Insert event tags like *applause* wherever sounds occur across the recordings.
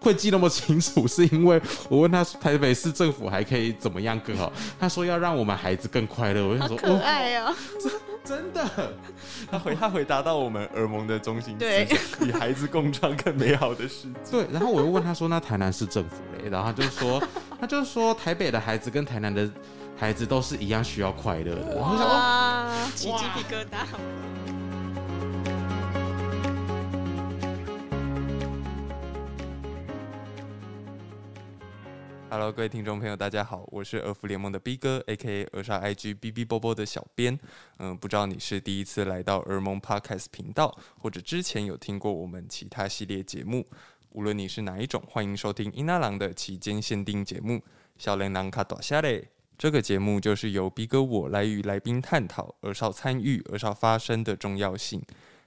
会记那么清楚，是因为我问他台北市政府还可以怎么样更好？他说要让我们孩子更快乐。我就说好可爱哦，真的。他回他回答到我们儿盟的中心，对，与孩子共创更美好的世界。*laughs* 对，然后我又问他说：“那台南市政府嘞？”然后他就说：“他就说台北的孩子跟台南的孩子都是一样需要快乐的。”然后想哇，起鸡皮疙瘩。Hello，各位听众朋友，大家好，我是儿福联盟的 B 哥，A.K.A. 儿少 IG B B 波波的小编。嗯，不知道你是第一次来到俄盟 Podcast 频道，或者之前有听过我们其他系列节目。无论你是哪一种，欢迎收听伊纳郎的期间限定节目《小人郎卡大声咧》。这个节目就是由 B 哥我来与来宾探讨儿少参与、儿少发声的重要性。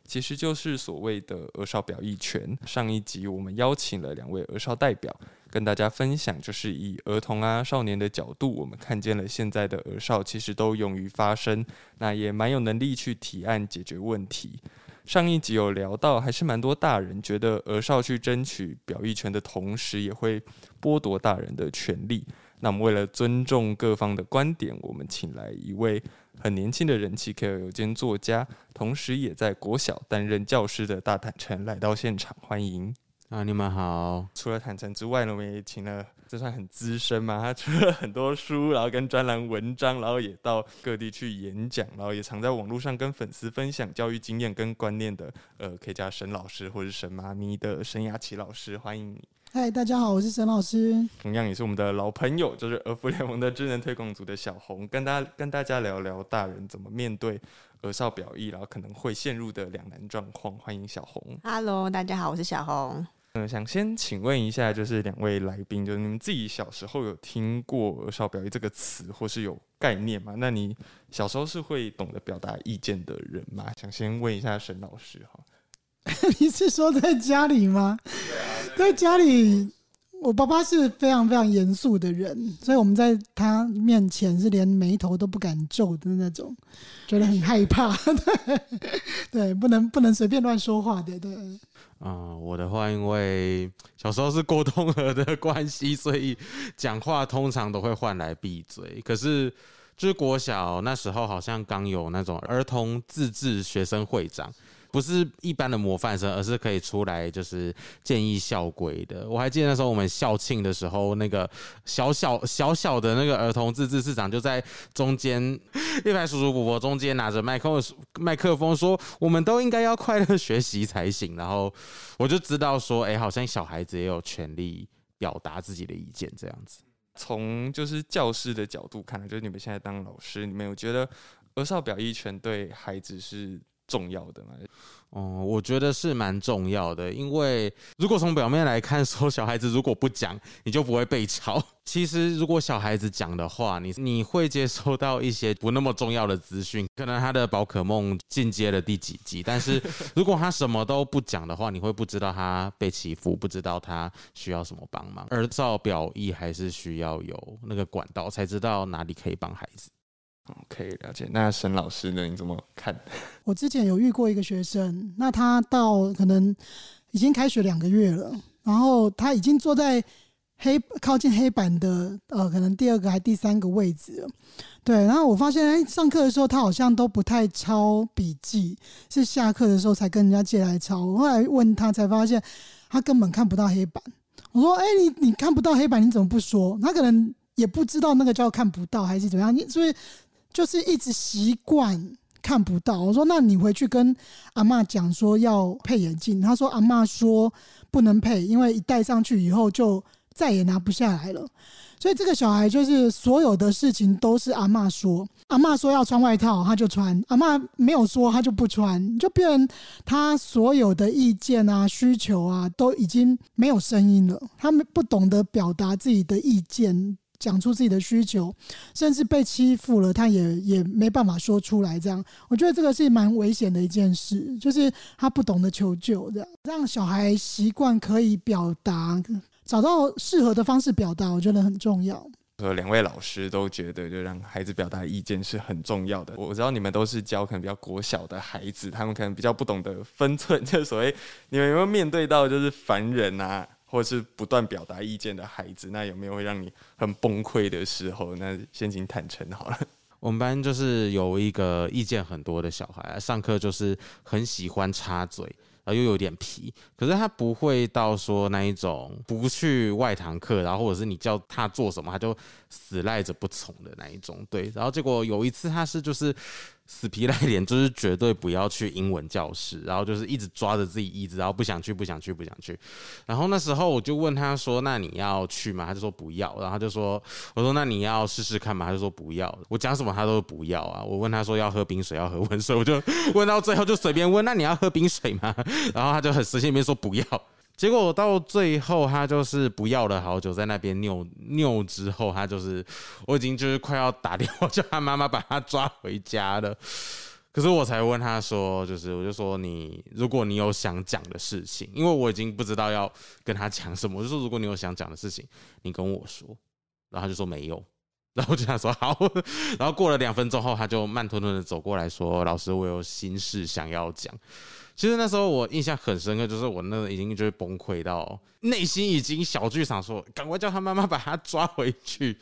其实就是所谓的儿少表意权。上一集我们邀请了两位儿少代表，跟大家分享，就是以儿童啊、少年的角度，我们看见了现在的儿少其实都勇于发声，那也蛮有能力去提案解决问题。上一集有聊到，还是蛮多大人觉得儿少去争取表意权的同时，也会剥夺大人的权利。那么为了尊重各方的观点，我们请来一位。很年轻的人气 KOL 兼作家，同时也在国小担任教师的大坦诚来到现场，欢迎啊！你们好。除了坦诚之外呢，我们也请了，这算很资深嘛？他出了很多书，然后跟专栏文章，然后也到各地去演讲，然后也常在网络上跟粉丝分享教育经验跟观念的，呃，可以叫沈老师或者沈妈咪的沈雅琪老师，欢迎你。嗨，大家好，我是沈老师。同样也是我们的老朋友，就是儿福联盟的智能推广组的小红，跟大家跟大家聊聊大人怎么面对儿少表意，然后可能会陷入的两难状况。欢迎小红。Hello，大家好，我是小红。嗯、呃，想先请问一下，就是两位来宾，就是你们自己小时候有听过儿少表意这个词，或是有概念吗？那你小时候是会懂得表达意见的人吗？想先问一下沈老师哈。*laughs* 你是说在家里吗？在家里，我爸爸是非常非常严肃的人，所以我们在他面前是连眉头都不敢皱的那种，觉得很害怕。对，*laughs* 对，不能不能随便乱说话的。对，啊、嗯，我的话，因为小时候是过动儿的关系，所以讲话通常都会换来闭嘴。可是，就是国小那时候，好像刚有那种儿童自治学生会长。不是一般的模范生，而是可以出来就是建议校规的。我还记得那时候我们校庆的时候，那个小小小小的那个儿童自治市长就在中间一排叔叔伯伯中间拿着麦克麦克风说：“我们都应该要快乐学习才行。”然后我就知道说：“哎，好像小孩子也有权利表达自己的意见。”这样子。从就是教师的角度看来，就是你们现在当老师，你们有觉得儿少表意权对孩子是重要的吗？哦，我觉得是蛮重要的，因为如果从表面来看，说小孩子如果不讲，你就不会被吵。*laughs* 其实如果小孩子讲的话，你你会接收到一些不那么重要的资讯，可能他的宝可梦进阶了第几级。但是如果他什么都不讲的话，你会不知道他被欺负，不知道他需要什么帮忙。儿少表意还是需要有那个管道，才知道哪里可以帮孩子。可以了解。那沈老师呢？你怎么看？*laughs* 我之前有遇过一个学生，那他到可能已经开学两个月了，然后他已经坐在黑靠近黑板的呃，可能第二个还第三个位置了。对，然后我发现，哎，上课的时候他好像都不太抄笔记，是下课的时候才跟人家借来抄。我后来问他，才发现他根本看不到黑板。我说，哎，你你看不到黑板，你怎么不说？他可能也不知道那个叫看不到还是怎么样，你所以。就是一直习惯看不到。我说：“那你回去跟阿嬷讲说要配眼镜。”他说：“阿嬷说不能配，因为一戴上去以后就再也拿不下来了。”所以这个小孩就是所有的事情都是阿嬷说，阿嬷说要穿外套他就穿，阿嬷没有说他就不穿，就变他所有的意见啊、需求啊都已经没有声音了。他们不懂得表达自己的意见。讲出自己的需求，甚至被欺负了，他也也没办法说出来。这样，我觉得这个是蛮危险的一件事，就是他不懂得求救，这样让小孩习惯可以表达，找到适合的方式表达，我觉得很重要。和两位老师都觉得，就让孩子表达意见是很重要的。我知道你们都是教可能比较国小的孩子，他们可能比较不懂得分寸，*laughs* 就所谓你们有没有面对到就是烦人啊？或者是不断表达意见的孩子，那有没有会让你很崩溃的时候？那先请坦诚好了。*laughs* 我们班就是有一个意见很多的小孩，上课就是很喜欢插嘴。然后又有点皮，可是他不会到说那一种不去外堂课，然后或者是你叫他做什么，他就死赖着不从的那一种。对，然后结果有一次他是就是。死皮赖脸，就是绝对不要去英文教室，然后就是一直抓着自己椅子，然后不想去，不想去，不想去。然后那时候我就问他说：“那你要去吗？”他就说不要。然后他就说：“我说那你要试试看吗？”他就说不要。我讲什么他都不要啊。我问他说要喝冰水，要喝温水，我就问到最后就随便问：“那你要喝冰水吗？” *laughs* 然后他就很死心里面说不要。结果到最后，他就是不要了好久，在那边拗拗之后，他就是我已经就是快要打电话叫他妈妈把他抓回家了。可是我才问他说，就是我就说你，如果你有想讲的事情，因为我已经不知道要跟他讲什么，我就说如果你有想讲的事情，你跟我说。然后他就说没有，然后我就想说好。然后过了两分钟后，他就慢吞吞的走过来说：“老师，我有心事想要讲。”其实那时候我印象很深刻，就是我那已经就是崩溃到内心已经小剧场，说赶快叫他妈妈把他抓回去。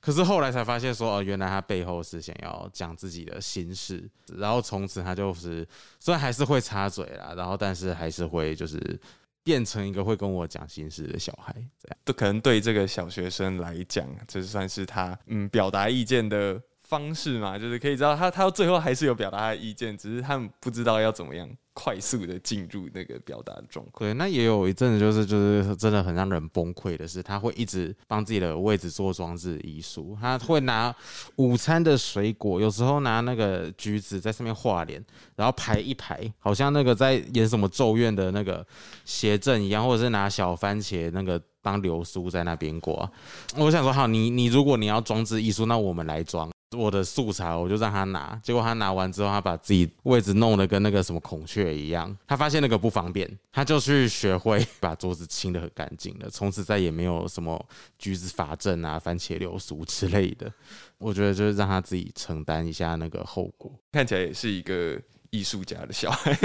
可是后来才发现说，哦，原来他背后是想要讲自己的心事。然后从此他就是虽然还是会插嘴啦，然后但是还是会就是变成一个会跟我讲心事的小孩。这样，都可能对这个小学生来讲，这算是他嗯表达意见的方式嘛，就是可以知道他他最后还是有表达他的意见，只是他们不知道要怎么样。快速的进入那个表达的状况。对，那也有一阵子，就是就是真的很让人崩溃的是，他会一直帮自己的位置做装置艺术。他会拿午餐的水果，有时候拿那个橘子在上面画脸，然后排一排，好像那个在演什么咒怨的那个邪阵一样，或者是拿小番茄那个当流苏在那边挂。我想说，好，你你如果你要装置艺术，那我们来装。我的素材，我就让他拿，结果他拿完之后，他把自己位置弄得跟那个什么孔雀一样。他发现那个不方便，他就去学会把桌子清得很干净了。从此再也没有什么橘子法阵啊、番茄流苏之类的。*laughs* 我觉得就是让他自己承担一下那个后果。看起来也是一个艺术家的小孩。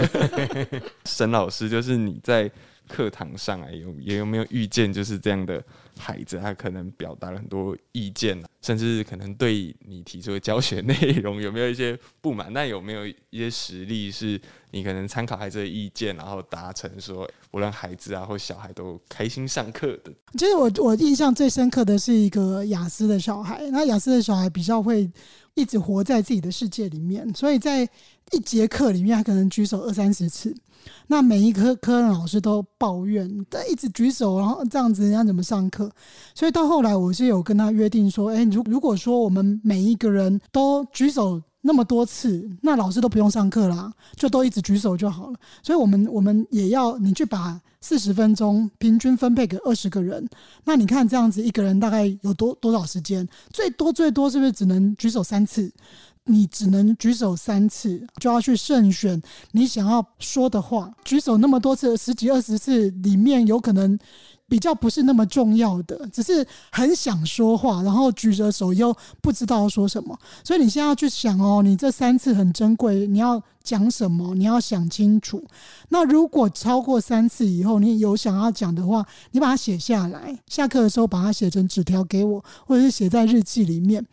*laughs* 沈老师，就是你在课堂上啊，有也有没有遇见就是这样的孩子？他可能表达了很多意见，甚至可能对你提出的教学内容有没有一些不满？那有没有一些实例是你可能参考孩子的意见，然后达成说无论孩子啊或小孩都开心上课的？其实我我印象最深刻的是一个雅思的小孩，那雅思的小孩比较会一直活在自己的世界里面，所以在一节课里面，他可能举手二三十次。那每一科科任老师都抱怨，他一直举手，然后这样子人家怎么上课？所以到后来，我是有跟他约定说，哎，如如果说我们每一个人都举手那么多次，那老师都不用上课啦，就都一直举手就好了。所以我们我们也要你去把四十分钟平均分配给二十个人，那你看这样子一个人大概有多多少时间？最多最多是不是只能举手三次？你只能举手三次，就要去慎选你想要说的话。举手那么多次，十几二十次里面，有可能比较不是那么重要的，只是很想说话，然后举着手又不知道说什么。所以你现在要去想哦，你这三次很珍贵，你要讲什么？你要想清楚。那如果超过三次以后，你有想要讲的话，你把它写下来，下课的时候把它写成纸条给我，或者是写在日记里面。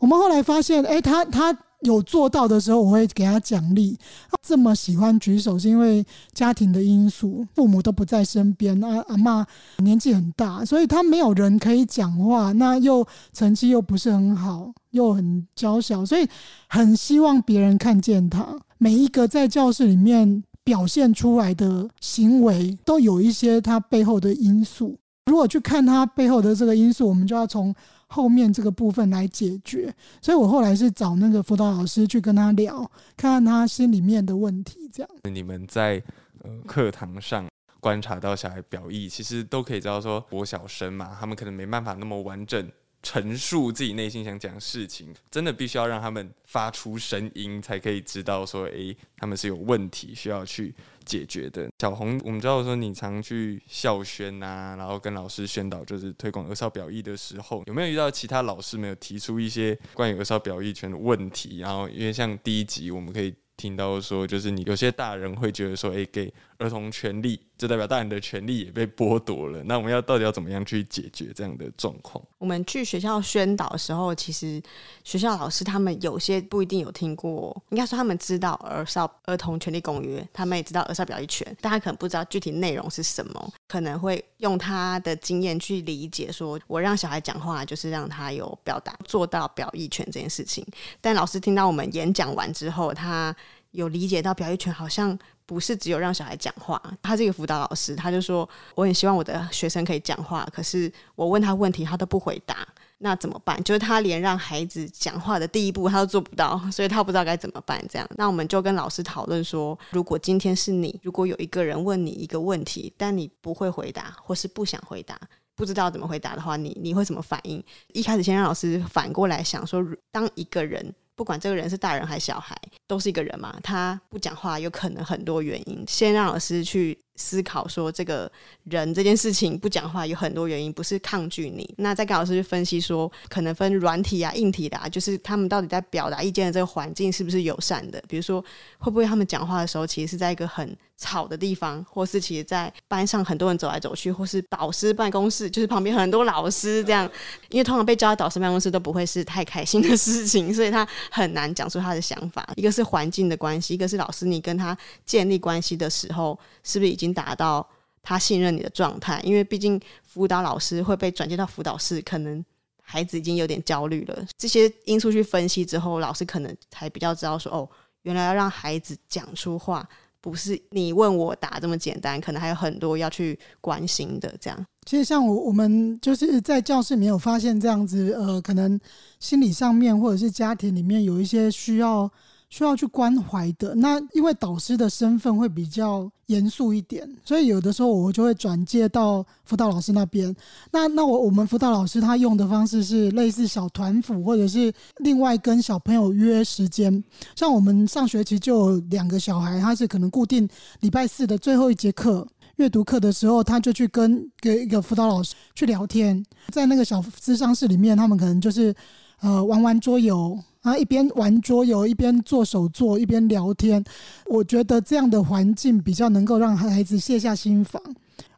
我们后来发现，哎，他他有做到的时候，我会给他奖励。他这么喜欢举手，是因为家庭的因素，父母都不在身边，啊，阿嬷年纪很大，所以他没有人可以讲话，那又成绩又不是很好，又很娇小，所以很希望别人看见他。每一个在教室里面表现出来的行为，都有一些他背后的因素。如果去看他背后的这个因素，我们就要从后面这个部分来解决。所以我后来是找那个辅导老师去跟他聊，看看他心里面的问题。这样，你们在呃课堂上观察到小孩表意，其实都可以知道说，国小生嘛，他们可能没办法那么完整。陈述自己内心想讲的事情，真的必须要让他们发出声音，才可以知道说，诶，他们是有问题需要去解决的。小红，我们知道说你常去校宣啊，然后跟老师宣导，就是推广儿少表意的时候，有没有遇到其他老师没有提出一些关于儿少表意权的问题？然后，因为像第一集我们可以听到说，就是你有些大人会觉得说，诶，给儿童权利，就代表大人的权利也被剥夺了。那我们要到底要怎么样去解决这样的状况？我们去学校宣导的时候，其实学校老师他们有些不一定有听过，应该说他们知道《儿少儿童权利公约》，他们也知道儿少表意权，但他可能不知道具体内容是什么，可能会用他的经验去理解，说我让小孩讲话就是让他有表达，做到表意权这件事情。但老师听到我们演讲完之后，他有理解到表意权好像不是只有让小孩讲话。他这个辅导老师，他就说，我很希望我的学生可以讲话，可是我问他问题，他都不回答，那怎么办？就是他连让孩子讲话的第一步他都做不到，所以他不知道该怎么办。这样，那我们就跟老师讨论说，如果今天是你，如果有一个人问你一个问题，但你不会回答，或是不想回答，不知道怎么回答的话，你你会怎么反应？一开始先让老师反过来想说，当一个人。不管这个人是大人还是小孩，都是一个人嘛。他不讲话，有可能很多原因。先让老师去思考说，这个人这件事情不讲话有很多原因，不是抗拒你。那再跟老师去分析说，可能分软体啊、硬体的啊，就是他们到底在表达意见的这个环境是不是友善的？比如说，会不会他们讲话的时候，其实是在一个很吵的地方，或是其实在班上很多人走来走去，或是导师办公室，就是旁边很多老师这样。因为通常被叫到导师办公室都不会是太开心的事情，所以他很难讲出他的想法。一个是环境的关系，一个是老师你跟他建立关系的时候，是不是已经达到他信任你的状态？因为毕竟辅导老师会被转接到辅导室，可能孩子已经有点焦虑了。这些因素去分析之后，老师可能才比较知道说，哦，原来要让孩子讲出话。不是你问我答这么简单，可能还有很多要去关心的。这样，其实像我我们就是在教室没有发现这样子，呃，可能心理上面或者是家庭里面有一些需要。需要去关怀的。那因为导师的身份会比较严肃一点，所以有的时候我就会转介到辅导老师那边。那那我我们辅导老师他用的方式是类似小团辅，或者是另外跟小朋友约时间。像我们上学期就有两个小孩，他是可能固定礼拜四的最后一节课阅读课的时候，他就去跟跟一个辅导老师去聊天，在那个小咨商室里面，他们可能就是呃玩玩桌游。然后一边玩桌游，一边做手作，一边聊天。我觉得这样的环境比较能够让孩子卸下心防。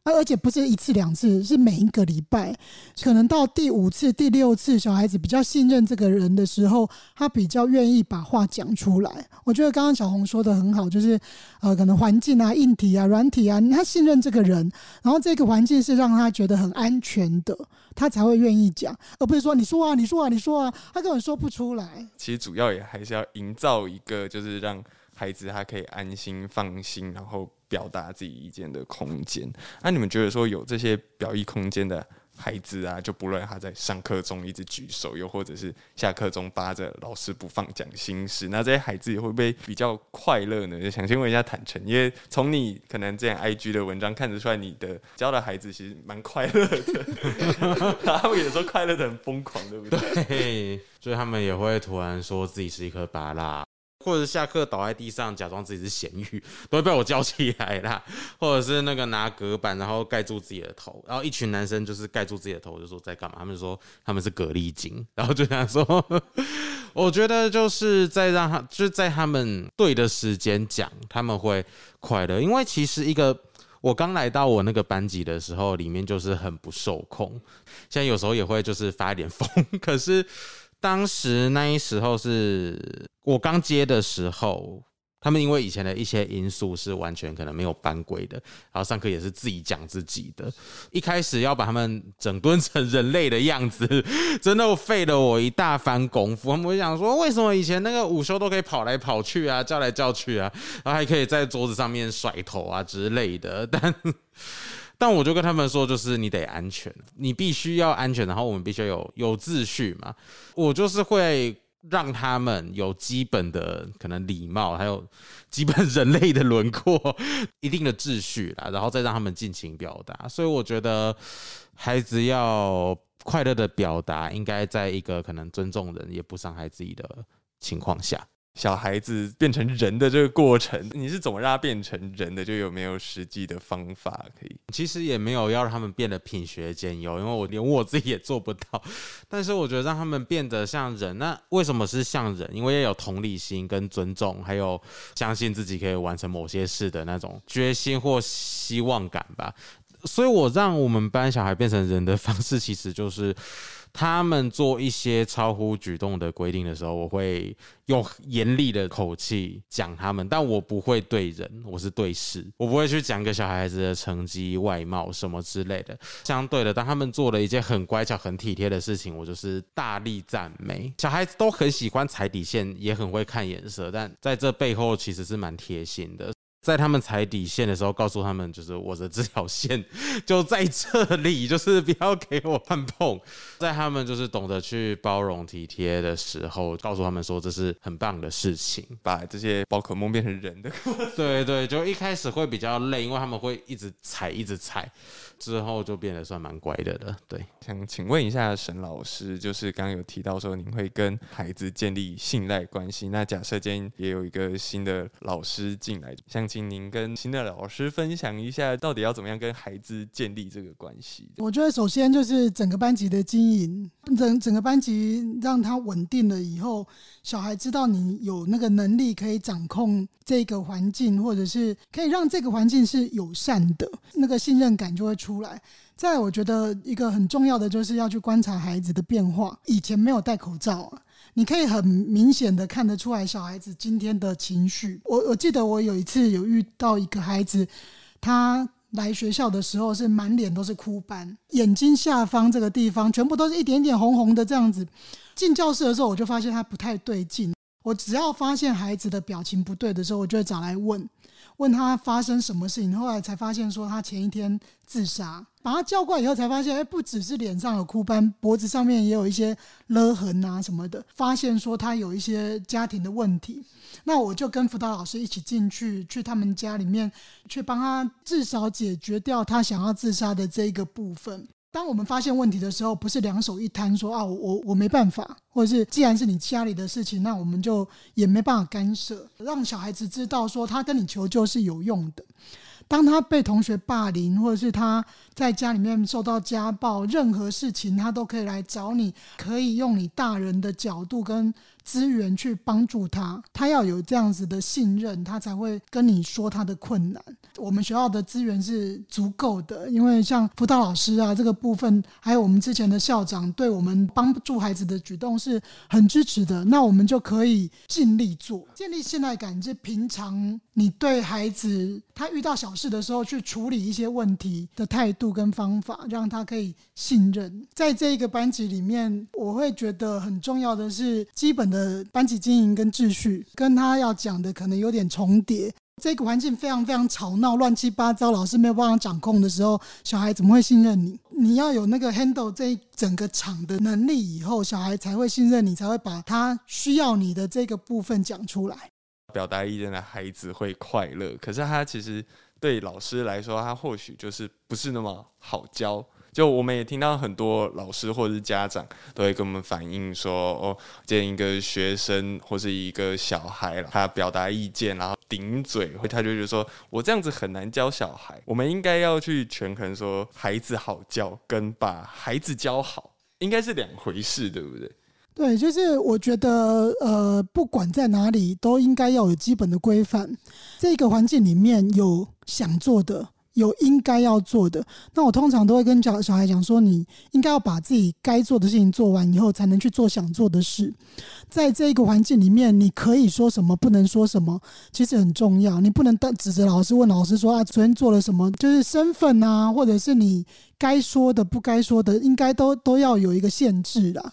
而而且不是一次两次，是每一个礼拜，可能到第五次、第六次，小孩子比较信任这个人的时候，他比较愿意把话讲出来。我觉得刚刚小红说的很好，就是呃，可能环境啊、硬体啊、软体啊，他信任这个人，然后这个环境是让他觉得很安全的，他才会愿意讲，而不是说你说啊、你说啊、你说啊，他根本说不出来。其实主要也还是要营造一个，就是让孩子他可以安心、放心，然后。表达自己意见的空间。那、啊、你们觉得说有这些表意空间的孩子啊，就不论他在上课中一直举手，又或者是下课中扒着老师不放讲心事，那这些孩子也会不会比较快乐呢？就想先问一下坦诚，因为从你可能这样 IG 的文章看得出来，你的教的孩子其实蛮快乐的，*laughs* 他们有时候快乐的很疯狂，对不对？对，所以他们也会突然说自己是一颗芭乐。或者下课倒在地上，假装自己是咸鱼，都会被我叫起来啦。或者是那个拿隔板，然后盖住自己的头，然后一群男生就是盖住自己的头，就说在干嘛？他们说他们是蛤蜊精，然后就这样说。*laughs* 我觉得就是在让他，就在他们对的时间讲，他们会快乐。因为其实一个我刚来到我那个班级的时候，里面就是很不受控，现在有时候也会就是发一点疯，*laughs* 可是。当时那一时候是我刚接的时候，他们因为以前的一些因素是完全可能没有班规的，然后上课也是自己讲自己的。一开始要把他们整顿成人类的样子，真的费了我一大番功夫。他们会想说，为什么以前那个午休都可以跑来跑去啊，叫来叫去啊，然后还可以在桌子上面甩头啊之类的，但。但我就跟他们说，就是你得安全，你必须要安全，然后我们必须要有有秩序嘛。我就是会让他们有基本的可能礼貌，还有基本人类的轮廓，一定的秩序啦，然后再让他们尽情表达。所以我觉得孩子要快乐的表达，应该在一个可能尊重人也不伤害自己的情况下。小孩子变成人的这个过程，你是怎么让他变成人的？就有没有实际的方法可以？其实也没有要让他们变得品学兼优，因为我连我自己也做不到。但是我觉得让他们变得像人，那为什么是像人？因为要有同理心跟尊重，还有相信自己可以完成某些事的那种决心或希望感吧。所以我让我们班小孩变成人的方式，其实就是。他们做一些超乎举动的规定的时候，我会用严厉的口气讲他们，但我不会对人，我是对事，我不会去讲个小孩子的成绩、外貌什么之类的。相对的，当他们做了一件很乖巧、很体贴的事情，我就是大力赞美。小孩子都很喜欢踩底线，也很会看颜色，但在这背后其实是蛮贴心的。在他们踩底线的时候，告诉他们，就是我的这条线 *laughs* 就在这里，就是不要给我乱碰。在他们就是懂得去包容体贴的时候，告诉他们说这是很棒的事情，把这些宝可梦变成人的。*laughs* 对对，就一开始会比较累，因为他们会一直踩，一直踩。之后就变得算蛮乖的了。对，想请问一下沈老师，就是刚刚有提到说您会跟孩子建立信赖关系。那假设今天也有一个新的老师进来，想请您跟新的老师分享一下，到底要怎么样跟孩子建立这个关系？我觉得首先就是整个班级的经营，整整个班级让他稳定了以后，小孩知道你有那个能力可以掌控这个环境，或者是可以让这个环境是友善的，那个信任感就会出来。再，我觉得一个很重要的就是要去观察孩子的变化。以前没有戴口罩啊，你可以很明显的看得出来小孩子今天的情绪。我我记得我有一次有遇到一个孩子，他来学校的时候是满脸都是哭斑，眼睛下方这个地方全部都是一点点红红的这样子。进教室的时候，我就发现他不太对劲。我只要发现孩子的表情不对的时候，我就会找来问。问他发生什么事情，后来才发现说他前一天自杀，把他叫过来以后才发现，哎，不只是脸上有哭斑，脖子上面也有一些勒痕啊什么的，发现说他有一些家庭的问题，*laughs* 那我就跟辅导老师一起进去，去他们家里面去帮他至少解决掉他想要自杀的这一个部分。当我们发现问题的时候，不是两手一摊说啊，我我我没办法，或者是既然是你家里的事情，那我们就也没办法干涉，让小孩子知道说他跟你求救是有用的。当他被同学霸凌，或者是他在家里面受到家暴，任何事情他都可以来找你，可以用你大人的角度跟资源去帮助他。他要有这样子的信任，他才会跟你说他的困难。我们学校的资源是足够的，因为像辅导老师啊这个部分，还有我们之前的校长对我们帮助孩子的举动是很支持的。那我们就可以尽力做，建立信赖感。是平常你对孩子他遇到小事的时候去处理一些问题的态度跟方法，让他可以信任。在这一个班级里面，我会觉得很重要的是基本的班级经营跟秩序，跟他要讲的可能有点重叠。这个环境非常非常吵闹、乱七八糟，老师没有办法掌控的时候，小孩怎么会信任你？你要有那个 handle 这一整个场的能力，以后小孩才会信任你，才会把他需要你的这个部分讲出来。表达意见的孩子会快乐，可是他其实对老师来说，他或许就是不是那么好教。就我们也听到很多老师或者是家长都会跟我们反映说，哦，见一个学生或是一个小孩，他表达意见，然后顶嘴，他就觉得说我这样子很难教小孩。我们应该要去权衡说，孩子好教跟把孩子教好应该是两回事，对不对？对，就是我觉得，呃，不管在哪里，都应该要有基本的规范。这个环境里面有想做的。有应该要做的，那我通常都会跟小小孩讲说，你应该要把自己该做的事情做完以后，才能去做想做的事。在这个环境里面，你可以说什么，不能说什么，其实很重要。你不能指责老师，问老师说啊，昨天做了什么？就是身份啊，或者是你该说的、不该说的，应该都都要有一个限制啦。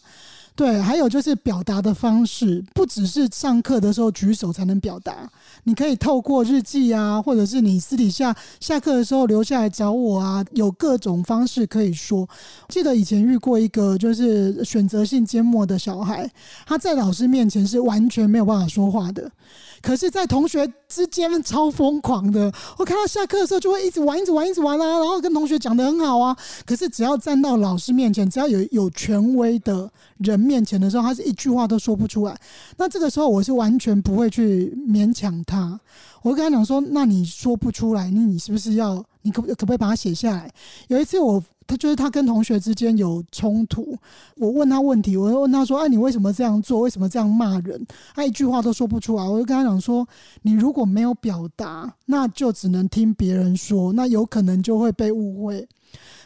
对，还有就是表达的方式，不只是上课的时候举手才能表达，你可以透过日记啊，或者是你私底下下课的时候留下来找我啊，有各种方式可以说。记得以前遇过一个就是选择性缄默的小孩，他在老师面前是完全没有办法说话的，可是，在同学之间超疯狂的。我看到下课的时候就会一直玩，一直玩，一直玩啊，然后跟同学讲得很好啊。可是只要站到老师面前，只要有有权威的人面前的时候，他是一句话都说不出来。那这个时候我是完全不会去勉强他。我跟他讲说：“那你说不出来，那你是不是要？你可可不可以把它写下来？”有一次我。他就是他跟同学之间有冲突，我问他问题，我就问他说：“哎，你为什么这样做？为什么这样骂人？”他一句话都说不出来。我就跟他讲说：“你如果没有表达，那就只能听别人说，那有可能就会被误会。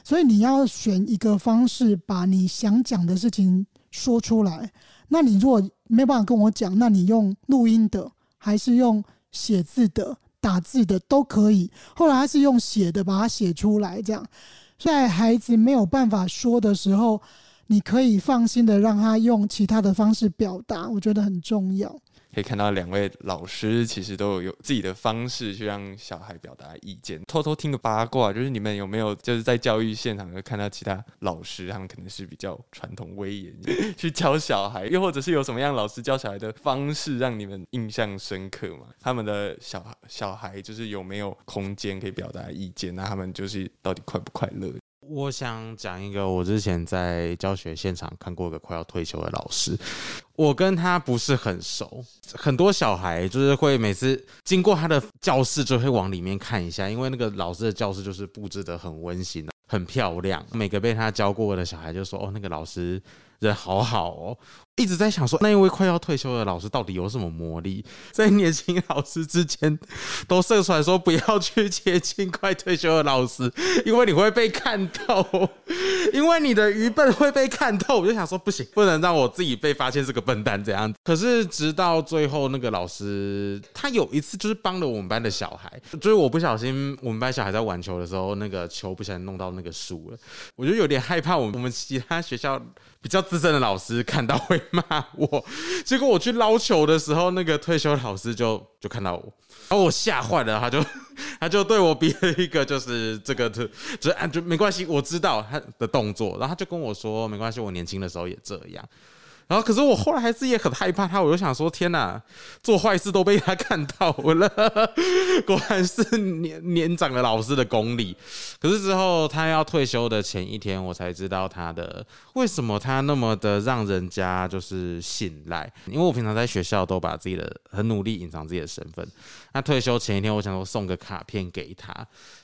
所以你要选一个方式，把你想讲的事情说出来。那你如果没办法跟我讲，那你用录音的，还是用写字的、打字的都可以。后来他是用写的，把它写出来，这样。”在孩子没有办法说的时候，你可以放心的让他用其他的方式表达，我觉得很重要。可以看到两位老师其实都有有自己的方式去让小孩表达意见。偷偷听个八卦，就是你们有没有就是在教育现场看到其他老师，他们可能是比较传统威严去教小孩，又或者是有什么样老师教小孩的方式让你们印象深刻吗？他们的小孩小孩就是有没有空间可以表达意见？那他们就是到底快不快乐？我想讲一个，我之前在教学现场看过一个快要退休的老师，我跟他不是很熟，很多小孩就是会每次经过他的教室就会往里面看一下，因为那个老师的教室就是布置的很温馨、很漂亮，每个被他教过的小孩就说：“哦，那个老师人好好哦。”一直在想说，那一位快要退休的老师到底有什么魔力，在年轻老师之间都射出来说不要去接近快退休的老师，因为你会被看透，因为你的愚笨会被看透。我就想说，不行，不能让我自己被发现是个笨蛋这样。可是直到最后，那个老师他有一次就是帮了我们班的小孩，就是我不小心我们班小孩在玩球的时候，那个球不小心弄到那个树了，我就有点害怕。我们我们其他学校比较资深的老师看到会。骂我，结果我去捞球的时候，那个退休老师就就看到我，把我吓坏了，他就 *laughs* 他就对我比了一个就是这个就就啊就没关系，我知道他的动作，然后他就跟我说没关系，我年轻的时候也这样。然后，可是我后来还是也很害怕他，我就想说：天哪，做坏事都被他看到了，果然是年年长的老师的功力。可是之后他要退休的前一天，我才知道他的为什么他那么的让人家就是信赖。因为我平常在学校都把自己的很努力隐藏自己的身份。他退休前一天，我想说送个卡片给他。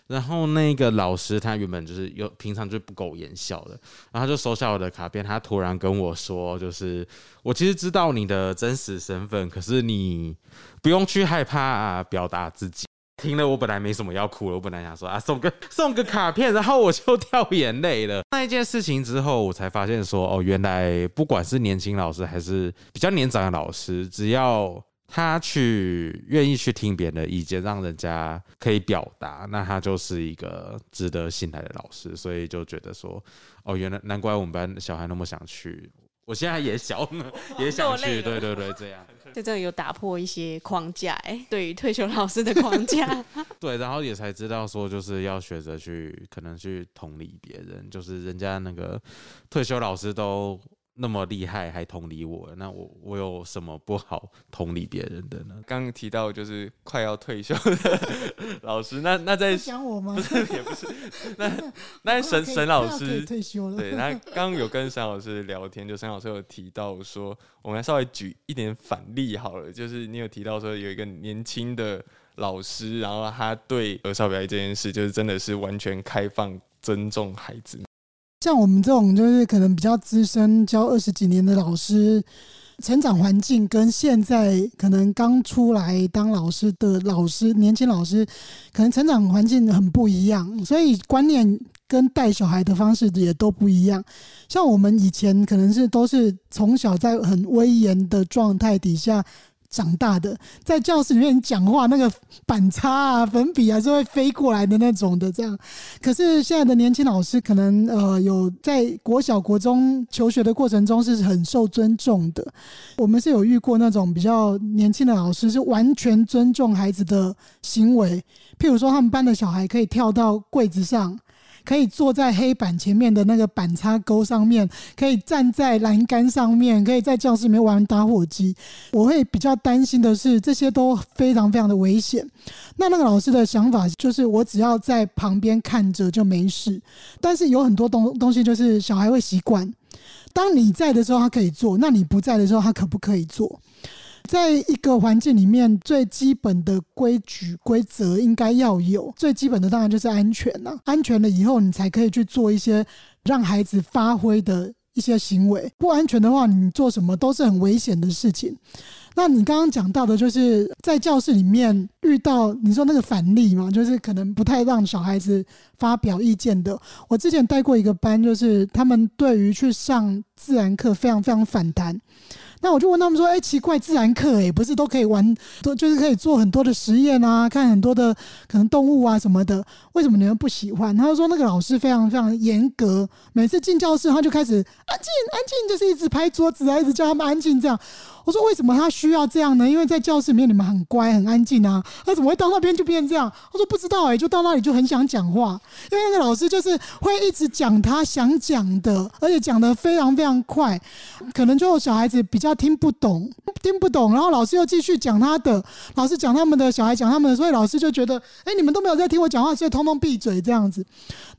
然后那个老师他原本就是有平常就不苟言笑的，然后就收下我的卡片，他突然跟我说，就是我其实知道你的真实身份，可是你不用去害怕，表达自己。听了我本来没什么要哭了，我本来想说啊送个送个卡片，然后我就 *laughs* 掉眼泪了。那一件事情之后，我才发现说哦，原来不管是年轻老师还是比较年长的老师，只要他去愿意去听别人的意见，让人家可以表达，那他就是一个值得信赖的老师。所以就觉得说，哦，原来难怪我们班小孩那么想去，我现在也小，*laughs* 也想去。对对对，这样。在这里有打破一些框架，哎，对于 *laughs* 退休老师的框架。对，然后也才知道说，就是要学着去，可能去同理别人，就是人家那个退休老师都。那么厉害还同理我，那我我有什么不好同理别人的呢？刚刚提到就是快要退休的 *laughs* 老师，那那在讲我吗？不是也不是，*laughs* 那那沈沈老师退休了。对，那刚刚有跟沈老师聊天，就沈老师有提到说，我们来稍微举一点反例好了，就是你有提到说有一个年轻的老师，然后他对儿少表演这件事，就是真的是完全开放、尊重孩子。像我们这种就是可能比较资深，教二十几年的老师，成长环境跟现在可能刚出来当老师的老师，年轻老师，可能成长环境很不一样，所以观念跟带小孩的方式也都不一样。像我们以前可能是都是从小在很威严的状态底下。长大的，在教室里面讲话，那个板擦啊、粉笔啊是会飞过来的那种的。这样，可是现在的年轻老师可能呃有在国小、国中求学的过程中是很受尊重的。我们是有遇过那种比较年轻的老师，是完全尊重孩子的行为。譬如说，他们班的小孩可以跳到柜子上。可以坐在黑板前面的那个板擦钩上面，可以站在栏杆上面，可以在教室里面玩打火机。我会比较担心的是，这些都非常非常的危险。那那个老师的想法就是，我只要在旁边看着就没事。但是有很多东东西，就是小孩会习惯。当你在的时候，他可以做；那你不在的时候，他可不可以做？在一个环境里面，最基本的规矩规则应该要有。最基本的当然就是安全了。安全了以后，你才可以去做一些让孩子发挥的一些行为。不安全的话，你做什么都是很危险的事情。那你刚刚讲到的，就是在教室里面遇到你说那个反例嘛，就是可能不太让小孩子发表意见的。我之前带过一个班，就是他们对于去上自然课非常非常反弹。那我就问他们说：“哎，奇怪，自然课哎，不是都可以玩，都就是可以做很多的实验啊，看很多的可能动物啊什么的，为什么你们不喜欢？”他就说：“那个老师非常非常严格，每次进教室他就开始安静安静，就是一直拍桌子啊，一直叫他们安静这样。”我说，为什么他需要这样呢？因为在教室里面你们很乖很安静啊，他怎么会到那边就变成这样？他说不知道哎、就到那里就很想讲话，因为那个老师就是会一直讲他想讲的，而且讲得非常非常快，可能就小孩子比较听不懂，听不懂，然后老师又继续讲他的，老师讲他们的，小孩讲他们的，所以老师就觉得，哎，你们都没有在听我讲话，所以通通闭嘴这样子。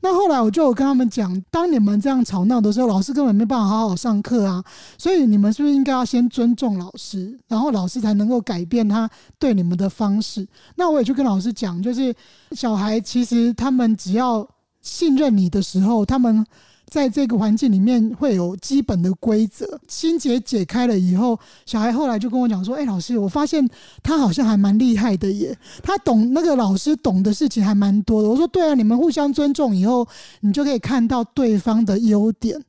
那后来我就跟他们讲，当你们这样吵闹的时候，老师根本没办法好好上课啊，所以你们是不是应该要先尊重老师，然后老师才能够改变他对你们的方式。那我也去跟老师讲，就是小孩其实他们只要信任你的时候，他们在这个环境里面会有基本的规则。心结解开了以后，小孩后来就跟我讲说：“哎，老师，我发现他好像还蛮厉害的耶，他懂那个老师懂的事情还蛮多的。”我说：“对啊，你们互相尊重以后，你就可以看到对方的优点。”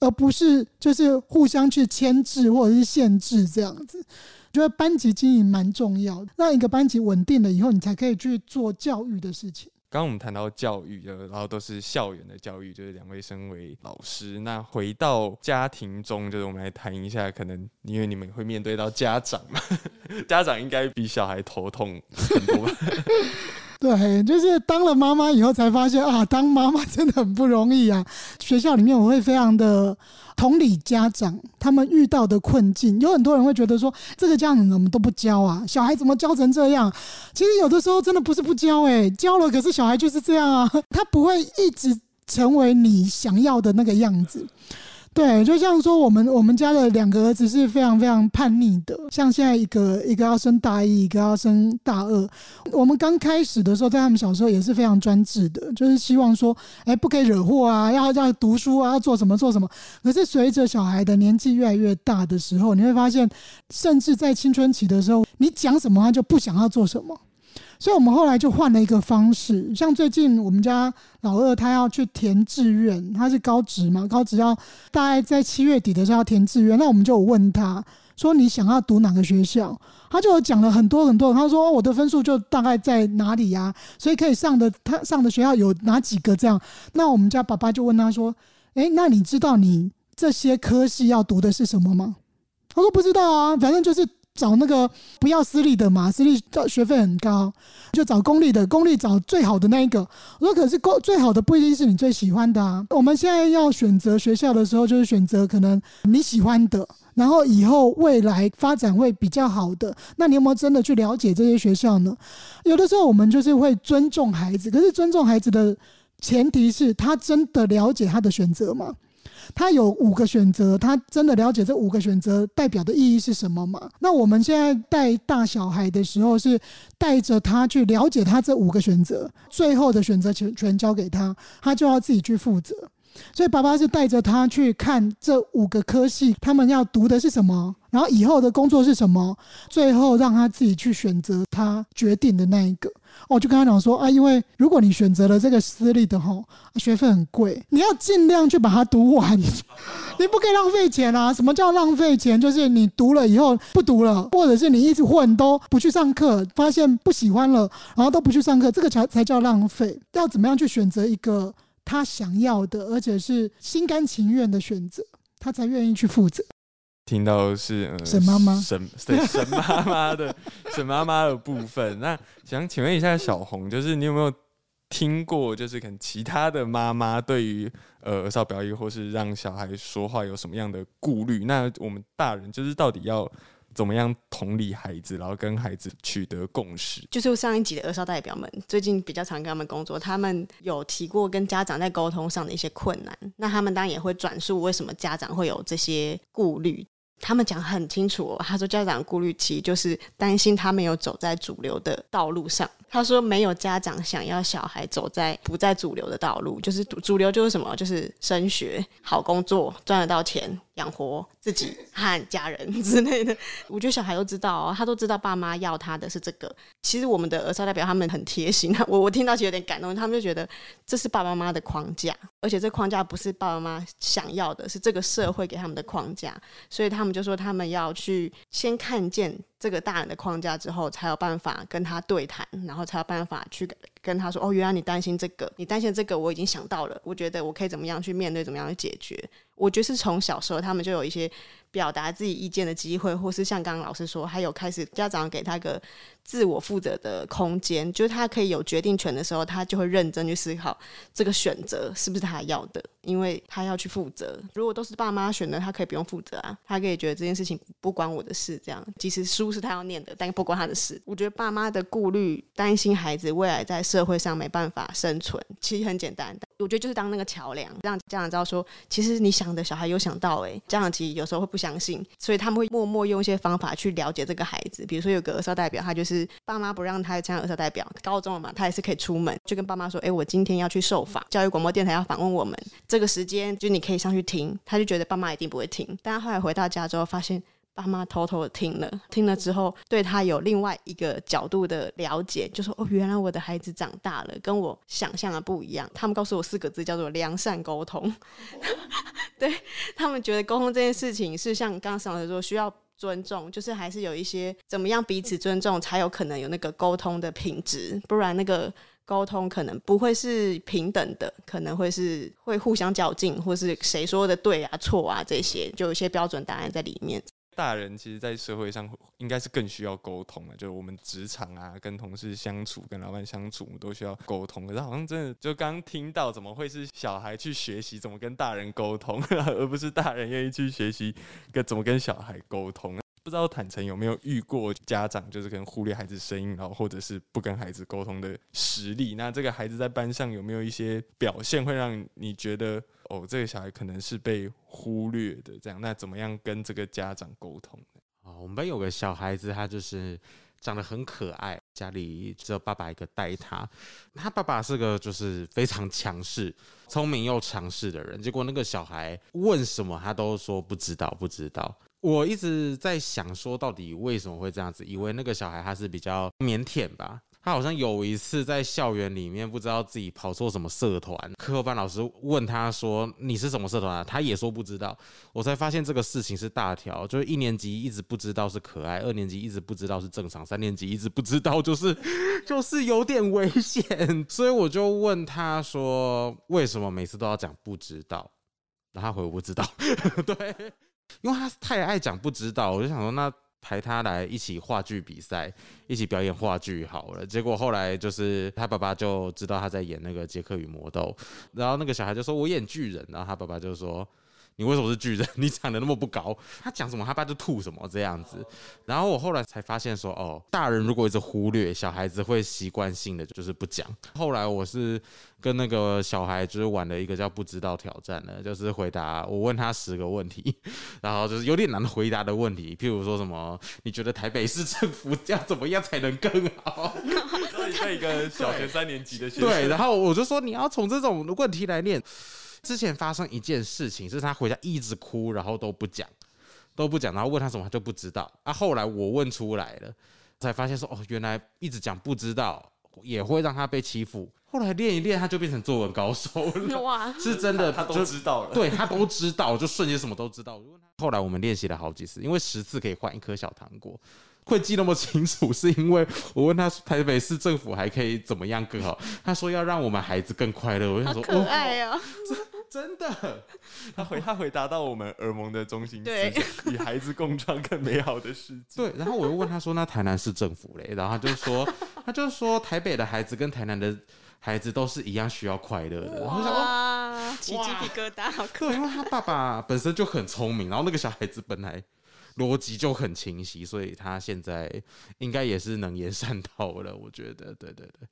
而不是就是互相去牵制或者是限制这样子，觉得班级经营蛮重要的，让一个班级稳定了以后，你才可以去做教育的事情。刚刚我们谈到教育，然后都是校园的教育，就是两位身为老师，那回到家庭中，就是我们来谈一下，可能因为你们会面对到家长嘛，*laughs* 家长应该比小孩头痛很多吧。*laughs* *laughs* 对，就是当了妈妈以后才发现啊，当妈妈真的很不容易啊。*laughs* 学校里面我会非常的同理家长他们遇到的困境，有很多人会觉得说，这个家长怎么都不教啊，小孩怎么教成这样？其实有的时候真的不是不教，哎，教了，可是小孩就是这样啊，*laughs* 他不会一直成为你想要的那个样子。对，就像说我们我们家的两个儿子是非常非常叛逆的，像现在一个一个要升大一，一个要升大二。我们刚开始的时候，在他们小时候也是非常专制的，就是希望说，哎，不可以惹祸啊，要要读书啊，要做什么做什么。可是随着小孩的年纪越来越大的时候，你会发现，甚至在青春期的时候，你讲什么他就不想要做什么。所以我们后来就换了一个方式，像最近我们家老二他要去填志愿，他是高职嘛，高职要大概在七月底的时候要填志愿，那我们就问他说，你想要读哪个学校？他就讲了很多很多，他说我的分数就大概在哪里呀，所以可以上的他上的学校有哪几个这样？那我们家爸爸就问他说，诶，那你知道你这些科系要读的是什么吗？他说不知道啊，反正就是。找那个不要私立的嘛，私立学费很高，就找公立的，公立找最好的那一个。我说可是公最好的不一定是你最喜欢的啊。我们现在要选择学校的时候，就是选择可能你喜欢的，然后以后未来发展会比较好的。那你有没有真的去了解这些学校呢？有的时候我们就是会尊重孩子，可是尊重孩子的前提是他真的了解他的选择吗？他有五个选择，他真的了解这五个选择代表的意义是什么吗？那我们现在带大小孩的时候，是带着他去了解他这五个选择，最后的选择权全交给他，他就要自己去负责。所以爸爸是带着他去看这五个科系，他们要读的是什么，然后以后的工作是什么，最后让他自己去选择他决定的那一个。我就跟他讲说啊，因为如果你选择了这个私立的吼，学费很贵，你要尽量去把它读完，*laughs* 你不可以浪费钱啊。什么叫浪费钱？就是你读了以后不读了，或者是你一直混都不去上课，发现不喜欢了，然后都不去上课，这个才才叫浪费。要怎么样去选择一个？他想要的，而且是心甘情愿的选择，他才愿意去负责。听到是呃，沈妈妈，沈对沈妈妈的 *laughs* 沈妈妈的部分。那想请问一下小红，就是你有没有听过，就是可能其他的妈妈对于呃儿少表意或是让小孩说话有什么样的顾虑？那我们大人就是到底要怎么样同理孩子，然后跟孩子取得共识？就是上一集的儿少代表们最近比较常跟他们工作，他们有提过跟家长在沟通上的一些困难，那他们当然也会转述为什么家长会有这些顾虑。他们讲很清楚，他说家长顾虑其实就是担心他没有走在主流的道路上。他说没有家长想要小孩走在不在主流的道路，就是主流就是什么，就是升学、好工作、赚得到钱。养活自己和家人之类的，*laughs* 我觉得小孩都知道哦，他都知道爸妈要他的是这个。其实我们的儿少代表他们很贴心，*laughs* 我我听到其实有点感动，他们就觉得这是爸爸妈妈的框架，而且这框架不是爸爸妈妈想要的，是这个社会给他们的框架，所以他们就说他们要去先看见这个大人的框架之后，才有办法跟他对谈，然后才有办法去跟他说哦，原来你担心这个，你担心这个，我已经想到了，我觉得我可以怎么样去面对，怎么样去解决。我觉得是从小时候，他们就有一些表达自己意见的机会，或是像刚刚老师说，还有开始家长给他个自我负责的空间，就是他可以有决定权的时候，他就会认真去思考这个选择是不是他要的，因为他要去负责。如果都是爸妈选的，他可以不用负责啊，他可以觉得这件事情不关我的事，这样即使书是他要念的，但不关他的事。我觉得爸妈的顾虑、担心孩子未来在社会上没办法生存，其实很简单。我觉得就是当那个桥梁，让家长知道说，其实你想的小孩有想到，哎，家长其实有时候会不相信，所以他们会默默用一些方法去了解这个孩子。比如说有个儿少代表，他就是爸妈不让他参加儿少代表，高中了嘛，他还是可以出门，就跟爸妈说，哎，我今天要去受访，教育广播电台要访问我们，这个时间就你可以上去听，他就觉得爸妈一定不会听，但后来回到家之后发现。爸妈偷偷的听了，听了之后对他有另外一个角度的了解，就说：“哦，原来我的孩子长大了，跟我想象的不一样。”他们告诉我四个字，叫做“良善沟通” *laughs* 对。他们觉得沟通这件事情是像刚刚上来说，需要尊重，就是还是有一些怎么样彼此尊重，才有可能有那个沟通的品质，不然那个沟通可能不会是平等的，可能会是会互相较劲，或是谁说的对啊、错啊这些，就有些标准答案在里面。大人其实，在社会上应该是更需要沟通的，就是我们职场啊，跟同事相处，跟老板相处，我们都需要沟通。可是好像真的，就刚听到，怎么会是小孩去学习怎么跟大人沟通，*laughs* 而不是大人愿意去学习跟怎么跟小孩沟通？不知道坦诚有没有遇过家长，就是可能忽略孩子声音，然后或者是不跟孩子沟通的实例。那这个孩子在班上有没有一些表现，会让你觉得哦，这个小孩可能是被忽略的？这样，那怎么样跟这个家长沟通呢？哦，我们班有个小孩子，他就是长得很可爱，家里只有爸爸一个带他。他爸爸是个就是非常强势、聪明又强势的人。结果那个小孩问什么，他都说不知道，不知道。我一直在想，说到底为什么会这样子？以为那个小孩他是比较腼腆吧？他好像有一次在校园里面，不知道自己跑错什么社团，课后班老师问他说：“你是什么社团啊？”他也说不知道。我才发现这个事情是大条，就是一年级一直不知道是可爱，二年级一直不知道是正常，三年级一直不知道就是 *laughs* 就是有点危险。所以我就问他说：“为什么每次都要讲不知道？”然后他回我不知道。*laughs* 对。因为他太爱讲不知道，我就想说，那排他来一起话剧比赛，一起表演话剧好了。结果后来就是他爸爸就知道他在演那个《杰克与魔豆》，然后那个小孩就说：“我演巨人。”然后他爸爸就说。你为什么是巨人？*laughs* 你长得那么不高，他讲什么他爸就吐什么这样子。然后我后来才发现说，哦，大人如果一直忽略，小孩子会习惯性的就是不讲。后来我是跟那个小孩就是玩了一个叫不知道挑战的，就是回答我问他十个问题，然后就是有点难回答的问题，譬如说什么，你觉得台北市政府要怎么样才能更好？*laughs* 个小学三年级的学生，对，然后我就说你要从这种问题来练。之前发生一件事情，是他回家一直哭，然后都不讲，都不讲，然后问他什么他就不知道。啊，后来我问出来了，才发现说哦，原来一直讲不知道也会让他被欺负。后来练一练，他就变成作文高手了。*laughs* 哇，是真的，他都知道了。对，他都知道，就瞬间什么都知道。后来我们练习了好几次，因为十次可以换一颗小糖果。会记那么清楚，是因为我问他台北市政府还可以怎么样更好？他说要让我们孩子更快乐。我就说可爱哦，真的。*laughs* 他回他回答到我们耳蒙的中心思想，与孩子共创更美好的世界。*laughs* 对，然后我又问他说：“那台南市政府嘞？”然后他就说：“他就说台北的孩子跟台南的。”孩子都是一样需要快乐的。然后想哇，起鸡皮疙瘩，好可爱。对，因为他爸爸本身就很聪明，然后那个小孩子本来逻辑就很清晰，所以他现在应该也是能言善道了。我觉得，对对对。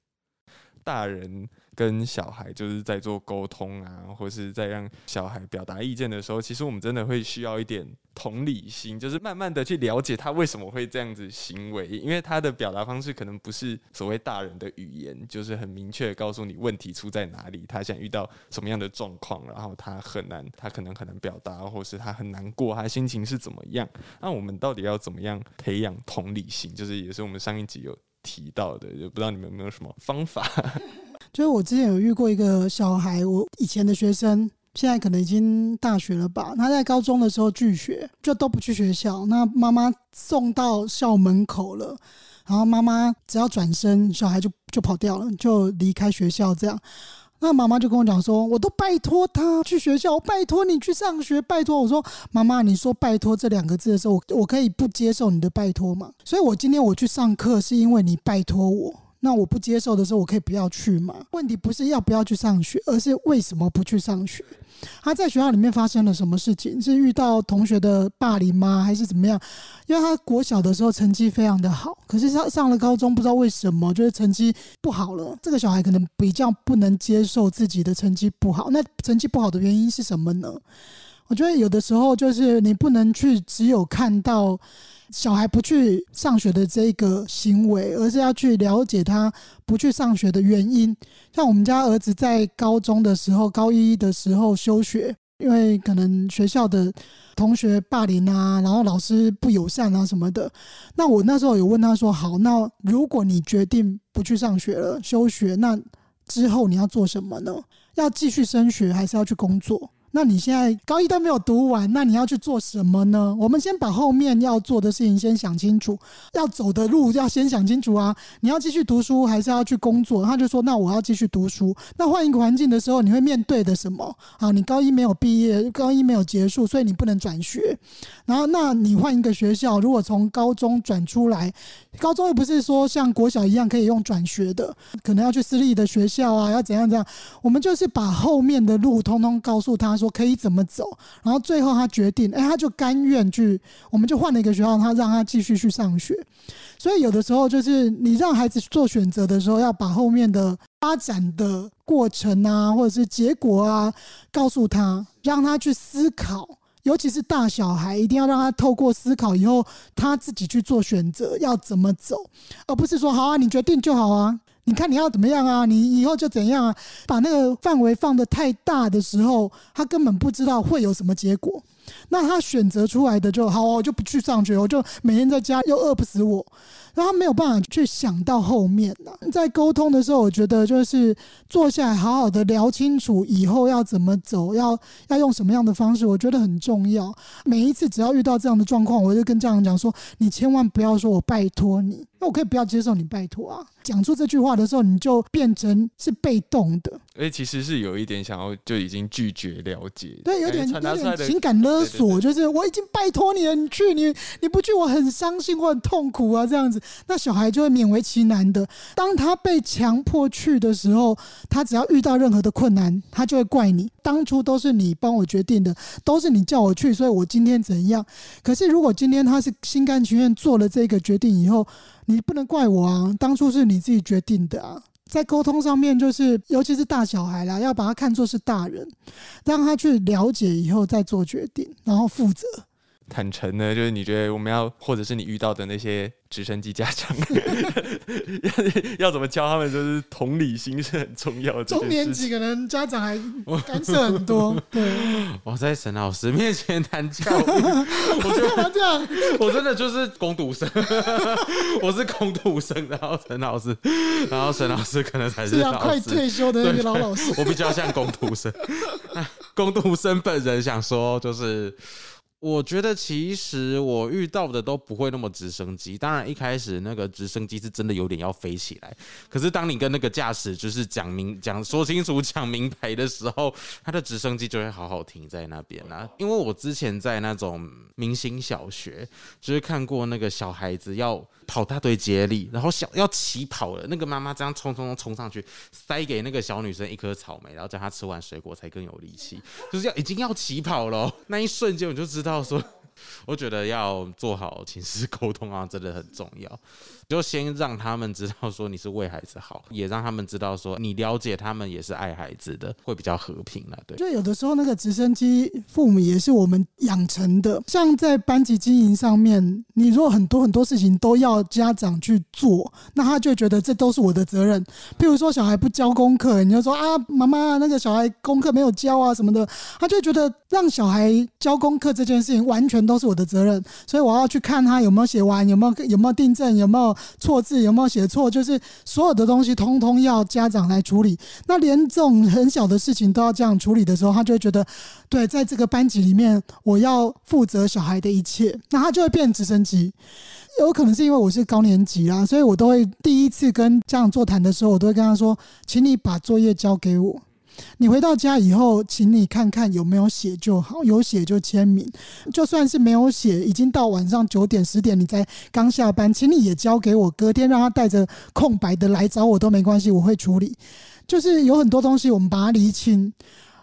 大人跟小孩就是在做沟通啊，或是在让小孩表达意见的时候，其实我们真的会需要一点同理心，就是慢慢的去了解他为什么会这样子行为，因为他的表达方式可能不是所谓大人的语言，就是很明确告诉你问题出在哪里，他想遇到什么样的状况，然后他很难，他可能很难表达，或是他很难过，他心情是怎么样？那我们到底要怎么样培养同理心？就是也是我们上一集有。提到的，就不知道你们有没有什么方法？*laughs* 就是我之前有遇过一个小孩，我以前的学生，现在可能已经大学了吧。他在高中的时候拒学，就都不去学校。那妈妈送到校门口了，然后妈妈只要转身，小孩就就跑掉了，就离开学校这样。那妈妈就跟我讲说：“我都拜托他去学校，我拜托你去上学，拜托。”我说：“妈妈，你说‘拜托’这两个字的时候，我我可以不接受你的拜托吗？所以，我今天我去上课是因为你拜托我。”那我不接受的时候，我可以不要去吗？问题不是要不要去上学，而是为什么不去上学？他在学校里面发生了什么事情？是遇到同学的霸凌吗？还是怎么样？因为他国小的时候成绩非常的好，可是上上了高中，不知道为什么就是成绩不好了。这个小孩可能比较不能接受自己的成绩不好。那成绩不好的原因是什么呢？我觉得有的时候就是你不能去只有看到。小孩不去上学的这个行为，而是要去了解他不去上学的原因。像我们家儿子在高中的时候，高一的时候休学，因为可能学校的同学霸凌啊，然后老师不友善啊什么的。那我那时候有问他说：“好，那如果你决定不去上学了，休学，那之后你要做什么呢？要继续升学，还是要去工作？”那你现在高一都没有读完，那你要去做什么呢？我们先把后面要做的事情先想清楚，要走的路要先想清楚啊！你要继续读书还是要去工作？他就说：“那我要继续读书。”那换一个环境的时候，你会面对的什么？啊，你高一没有毕业，高一没有结束，所以你不能转学。然后，那你换一个学校，如果从高中转出来，高中又不是说像国小一样可以用转学的，可能要去私立的学校啊，要怎样怎样？我们就是把后面的路通通告诉他。我可以怎么走？然后最后他决定，哎，他就甘愿去，我们就换了一个学校，他让他继续去上学。所以有的时候就是你让孩子做选择的时候，要把后面的发展的过程啊，或者是结果啊，告诉他，让他去思考。尤其是大小孩，一定要让他透过思考以后，他自己去做选择，要怎么走，而不是说好啊，你决定就好啊。你看你要怎么样啊？你以后就怎样啊？把那个范围放得太大的时候，他根本不知道会有什么结果。那他选择出来的就好，我就不去上学，我就每天在家又饿不死我。然后他没有办法去想到后面呢。在沟通的时候，我觉得就是坐下来好好的聊清楚以后要怎么走，要要用什么样的方式，我觉得很重要。每一次只要遇到这样的状况，我就跟家长讲说：你千万不要说我拜托你。那我可以不要接受你拜托啊！讲出这句话的时候，你就变成是被动的。哎，其实是有一点想要就已经拒绝了解，对，有点有点情感勒索，对对对，就是我已经拜托你了，你去，你你不去，我很伤心，我很痛苦啊，这样子，那小孩就会勉为其难的。当他被强迫去的时候，他只要遇到任何的困难，他就会怪你，当初都是你帮我决定的，都是你叫我去，所以我今天怎样？可是如果今天他是心甘情愿做了这个决定以后，你不能怪我啊，当初是你自己决定的啊。在沟通上面，就是尤其是大小孩啦，要把他看作是大人，让他去了解以后再做决定，然后负责。坦诚呢，就是你觉得我们要，或者是你遇到的那些。直升机家长要要怎么教他们？就是同理心是很重要的。中年级可能家长还干涉很多。*laughs* 对，*laughs* 我在沈老师面前谈教育，*laughs* 我觉得这样，我真的就是工读生，我是工读生，然后沈老师，然后沈老师可能才是老师，快退休的那个老老师。我比较像工读生，工读生本人想说就是。我觉得其实我遇到的都不会那么直升机。当然一开始那个直升机是真的有点要飞起来，可是当你跟那个驾驶就是讲明讲说清楚 *laughs* 讲明白的时候，他的直升机就会好好停在那边啦。因为我之前在那种明星小学，就是看过那个小孩子要跑大队接力，然后小要起跑了，那个妈妈这样冲冲冲冲上去，塞给那个小女生一颗草莓，然后叫她吃完水果才更有力气，就是要已经要起跑了，那一瞬间我就知道。说，*laughs* 我觉得要做好寝室沟通啊，真的很重要。就先让他们知道说你是为孩子好，也让他们知道说你了解他们也是爱孩子的，会比较和平了。对，就有的时候那个直升机父母也是我们养成的，像在班级经营上面，你如果很多很多事情都要家长去做，那他就觉得这都是我的责任。譬如说小孩不交功课，你就说啊，妈妈那个小孩功课没有交啊什么的，他就觉得让小孩交功课这件事情完全都是我的责任，所以我要去看他有没有写完，有没有有没有订正，有没有。错字有没有写错？就是所有的东西通通要家长来处理。那连这种很小的事情都要这样处理的时候，他就会觉得，对，在这个班级里面，我要负责小孩的一切。那他就会变直升机。有可能是因为我是高年级啦，所以我都会第一次跟家长座谈的时候，我都会跟他说，请你把作业交给我。你回到家以后，请你看看有没有写就好，有写就签名。就算是没有写，已经到晚上九点十点，你才刚下班，请你也交给我，隔天让他带着空白的来找我都没关系，我会处理。就是有很多东西，我们把它厘清。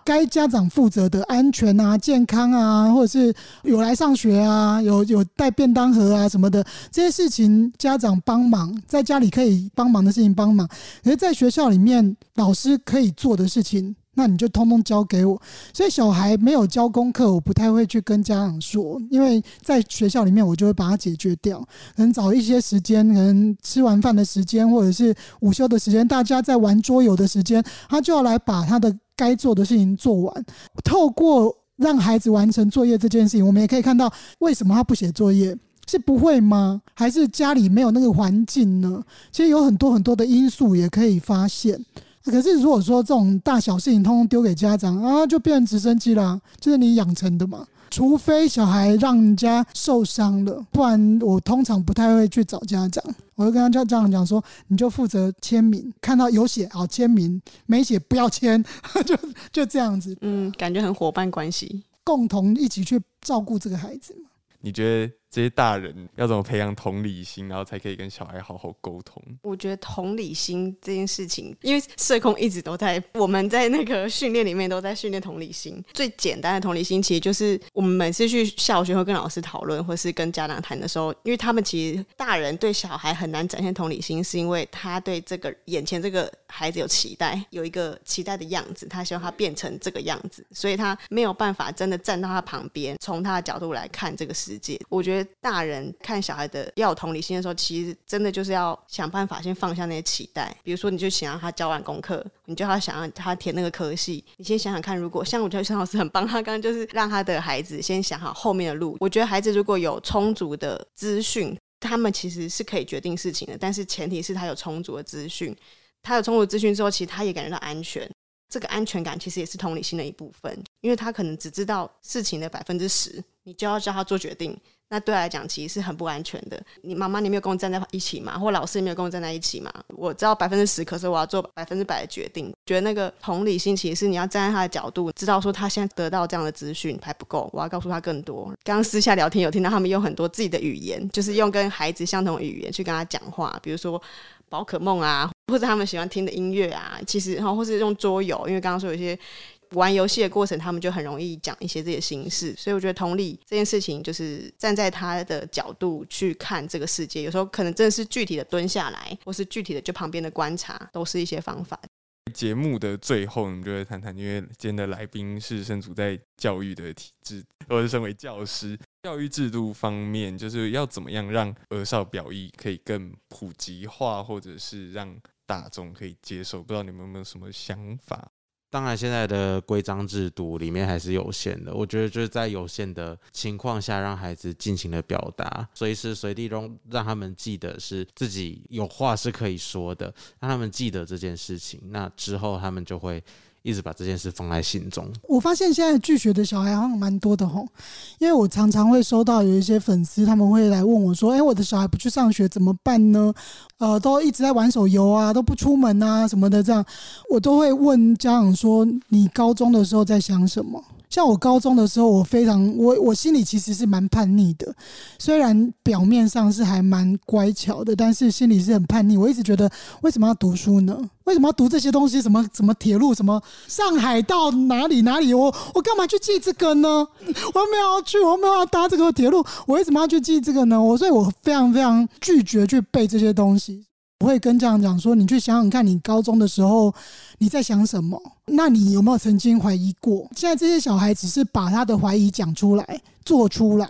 该家长负责的安全啊、健康啊，或者是有来上学啊、有有带便当盒啊什么的这些事情，家长帮忙，在家里可以帮忙的事情帮忙，而在学校里面老师可以做的事情，那你就通通交给我。所以小孩没有交功课，我不太会去跟家长说，因为在学校里面我就会把它解决掉。可能找一些时间，可能吃完饭的时间，或者是午休的时间，大家在玩桌游的时间，他就要来把他的。该做的事情做完，透过让孩子完成作业这件事情，我们也可以看到为什么他不写作业，是不会吗？还是家里没有那个环境呢？其实有很多很多的因素也可以发现。可是如果说这种大小事情通通丢给家长啊，就变成直升机啦，就是你养成的嘛。除非小孩让人家受伤了，不然我通常不太会去找家长。我就跟他家长讲说，你就负责签名，看到有写好签名，没写不要签，*laughs* 就就这样子。嗯，感觉很伙伴关系，共同一起去照顾这个孩子。你觉得？这些大人要怎么培养同理心，然后才可以跟小孩好好沟通？我觉得同理心这件事情，因为社工一直都在我们在那个训练里面都在训练同理心。最简单的同理心，其实就是我们每次去小学会跟老师讨论，或是跟家长谈的时候，因为他们其实大人对小孩很难展现同理心，是因为他对这个眼前这个孩子有期待，有一个期待的样子，他希望他变成这个样子，所以他没有办法真的站到他旁边，从他的角度来看这个世界。我觉得。大人看小孩的要有同理心的时候，其实真的就是要想办法先放下那些期待。比如说，你就想让他交完功课，你就要想让他填那个科系。你先想想看，如果像我觉得陈老师很棒，他刚刚就是让他的孩子先想好后面的路。我觉得孩子如果有充足的资讯，他们其实是可以决定事情的。但是前提是他有充足的资讯，他有充足资讯之后，其实他也感觉到安全。这个安全感其实也是同理心的一部分，因为他可能只知道事情的百分之十，你就要叫他做决定。那对来讲，其实是很不安全的。你妈妈，你没有跟我站在一起嘛？或老师也没有跟我站在一起嘛？我知道百分之十，可是我要做百分之百的决定。觉得那个同理心，其实是你要站在他的角度，知道说他现在得到这样的资讯还不够，我要告诉他更多。刚刚私下聊天有听到他们用很多自己的语言，就是用跟孩子相同语言去跟他讲话，比如说宝可梦啊，或者他们喜欢听的音乐啊，其实然后或是用桌游，因为刚刚说有些。玩游戏的过程，他们就很容易讲一些这些心事，所以我觉得同理这件事情，就是站在他的角度去看这个世界，有时候可能真的是具体的蹲下来，或是具体的就旁边的观察，都是一些方法。节目的最后，我们就会谈谈，因为今天的来宾是身处在教育的体制，或是身为教师，教育制度方面，就是要怎么样让儿少表意可以更普及化，或者是让大众可以接受？不知道你们有没有什么想法？当然，现在的规章制度里面还是有限的。我觉得就是在有限的情况下，让孩子尽情的表达，随时随地中让他们记得是自己有话是可以说的，让他们记得这件事情。那之后他们就会一直把这件事放在心中。我发现现在拒绝的小孩好像蛮多的吼，因为我常常会收到有一些粉丝他们会来问我说：“哎，我的小孩不去上学怎么办呢？呃，都一直在玩手游啊，都不出门啊什么的，这样我都会问家长说：你高中的时候在想什么？”像我高中的时候，我非常我我心里其实是蛮叛逆的，虽然表面上是还蛮乖巧的，但是心里是很叛逆。我一直觉得，为什么要读书呢？为什么要读这些东西？什么什么铁路？什么上海到哪里哪里？我我干嘛去记这个呢？我没有要去，我没有要搭这个铁路，我为什么要去记这个呢？我所以，我非常非常拒绝去背这些东西。我会跟家长讲说：“你去想想看，你高中的时候你在想什么？那你有没有曾经怀疑过？现在这些小孩只是把他的怀疑讲出来。”做出来，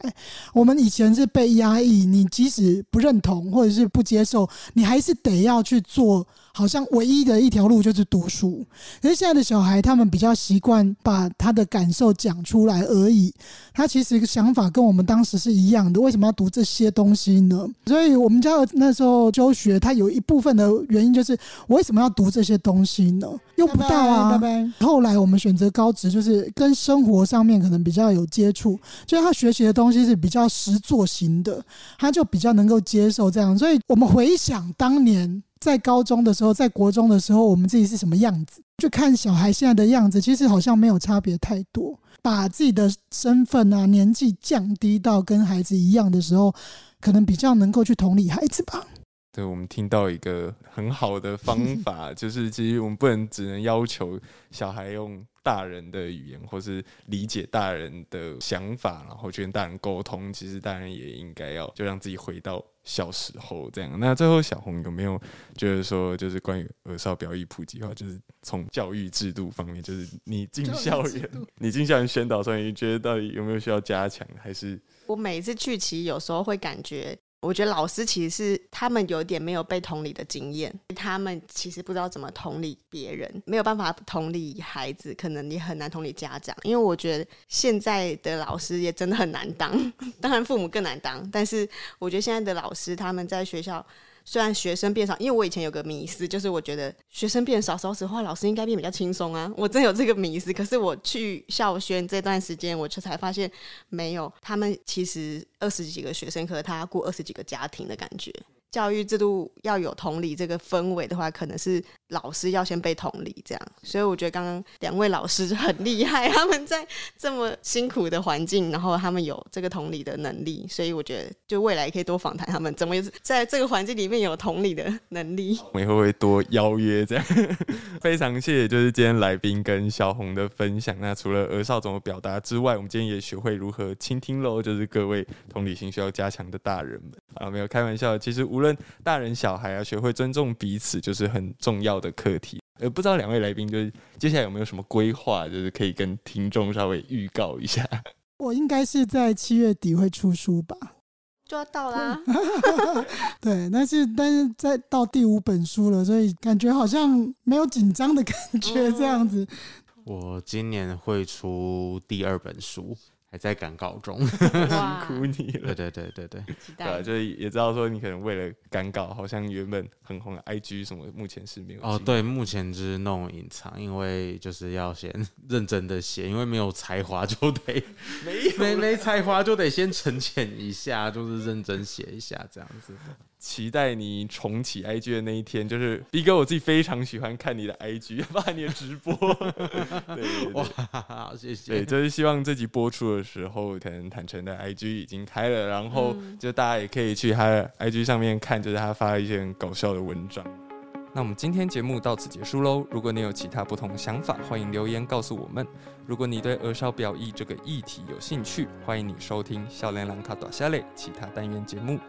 我们以前是被压抑，你即使不认同或者是不接受，你还是得要去做，好像唯一的一条路就是读书。可是现在的小孩，他们比较习惯把他的感受讲出来而已，他其实想法跟我们当时是一样的。为什么要读这些东西呢？所以我们家那时候就学，他有一部分的原因就是，我为什么要读这些东西呢？用不到啊。拜拜。后来我们选择高职，就是跟生活上面可能比较有接触，就是。他学习的东西是比较实作型的，他就比较能够接受这样。所以，我们回想当年在高中的时候，在国中的时候，我们自己是什么样子，就看小孩现在的样子，其实好像没有差别太多。把自己的身份啊、年纪降低到跟孩子一样的时候，可能比较能够去同理孩子吧。对，我们听到一个很好的方法，*laughs* 就是其实我们不能只能要求小孩用。大人的语言，或是理解大人的想法，然后去跟大人沟通。其实大人也应该要就让自己回到小时候这样。那最后小红有没有就是说，就是关于儿少表意普及化，就是从教育制度方面，就是你进校园，*laughs* 你进校园宣导上面，你觉得到底有没有需要加强？还是我每一次去，其实有时候会感觉。我觉得老师其实是他们有点没有被同理的经验，他们其实不知道怎么同理别人，没有办法同理孩子，可能也很难同理家长。因为我觉得现在的老师也真的很难当，*laughs* 当然父母更难当。但是我觉得现在的老师他们在学校。虽然学生变少，因为我以前有个迷思，就是我觉得学生变少，说实话，老师应该变比较轻松啊。我真有这个迷思，可是我去校宣这段时间，我就才发现没有，他们其实二十几个学生，可是他要顾二十几个家庭的感觉。教育制度要有同理这个氛围的话，可能是老师要先被同理，这样。所以我觉得刚刚两位老师很厉害，他们在这么辛苦的环境，然后他们有这个同理的能力。所以我觉得，就未来可以多访谈他们，怎么在这个环境里面有同理的能力。*laughs* 我们以后会多邀约这样。非常谢谢，就是今天来宾跟小红的分享。那除了儿少怎么表达之外，我们今天也学会如何倾听喽。就是各位同理心需要加强的大人们啊，没有开玩笑，其实无。无论大人小孩啊，学会尊重彼此就是很重要的课题。呃，不知道两位来宾就是接下来有没有什么规划，就是可以跟听众稍微预告一下。我应该是在七月底会出书吧，就要到啦。对，但是但是在到第五本书了，所以感觉好像没有紧张的感觉这样子。我今年会出第二本书。还在赶稿中，*laughs* 辛苦你了。对对对对对，对啊，就是也知道说你可能为了赶稿，好像原本很红的 IG 什么，目前是没有。哦，对，目前就是弄隐藏，因为就是要先 *laughs* 认真的写，因为没有才华就得没没没才华就得先沉潜一下，就是认真写一下这样子。期待你重启 IG 的那一天，就是 B 哥，我自己非常喜欢看你的 IG，发 *laughs* 你的直播。*laughs* 对，对，对，哇，谢谢。对，就是希望这集播出的时候，可能坦诚的 IG 已经开了，然后就大家也可以去他的 IG 上面看，就是他发一些很搞笑的文章。那我们今天节目到此结束喽。如果你有其他不同想法，欢迎留言告诉我们。如果你对儿少表意这个议题有兴趣，欢迎你收听《笑脸兰卡大声咧》其他单元节目。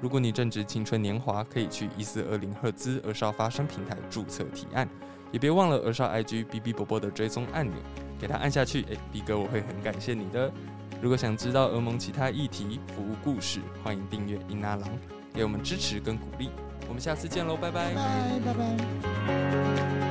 如果你正值青春年华，可以去一四二零赫兹儿少发声平台注册提案，也别忘了儿少 IG BB 伯伯的追踪按钮，给他按下去。哎，B 哥我会很感谢你的。如果想知道儿盟其他议题、服务故事，欢迎订阅英阿郎，给我们支持跟鼓励。我们下次见喽，拜拜。拜拜。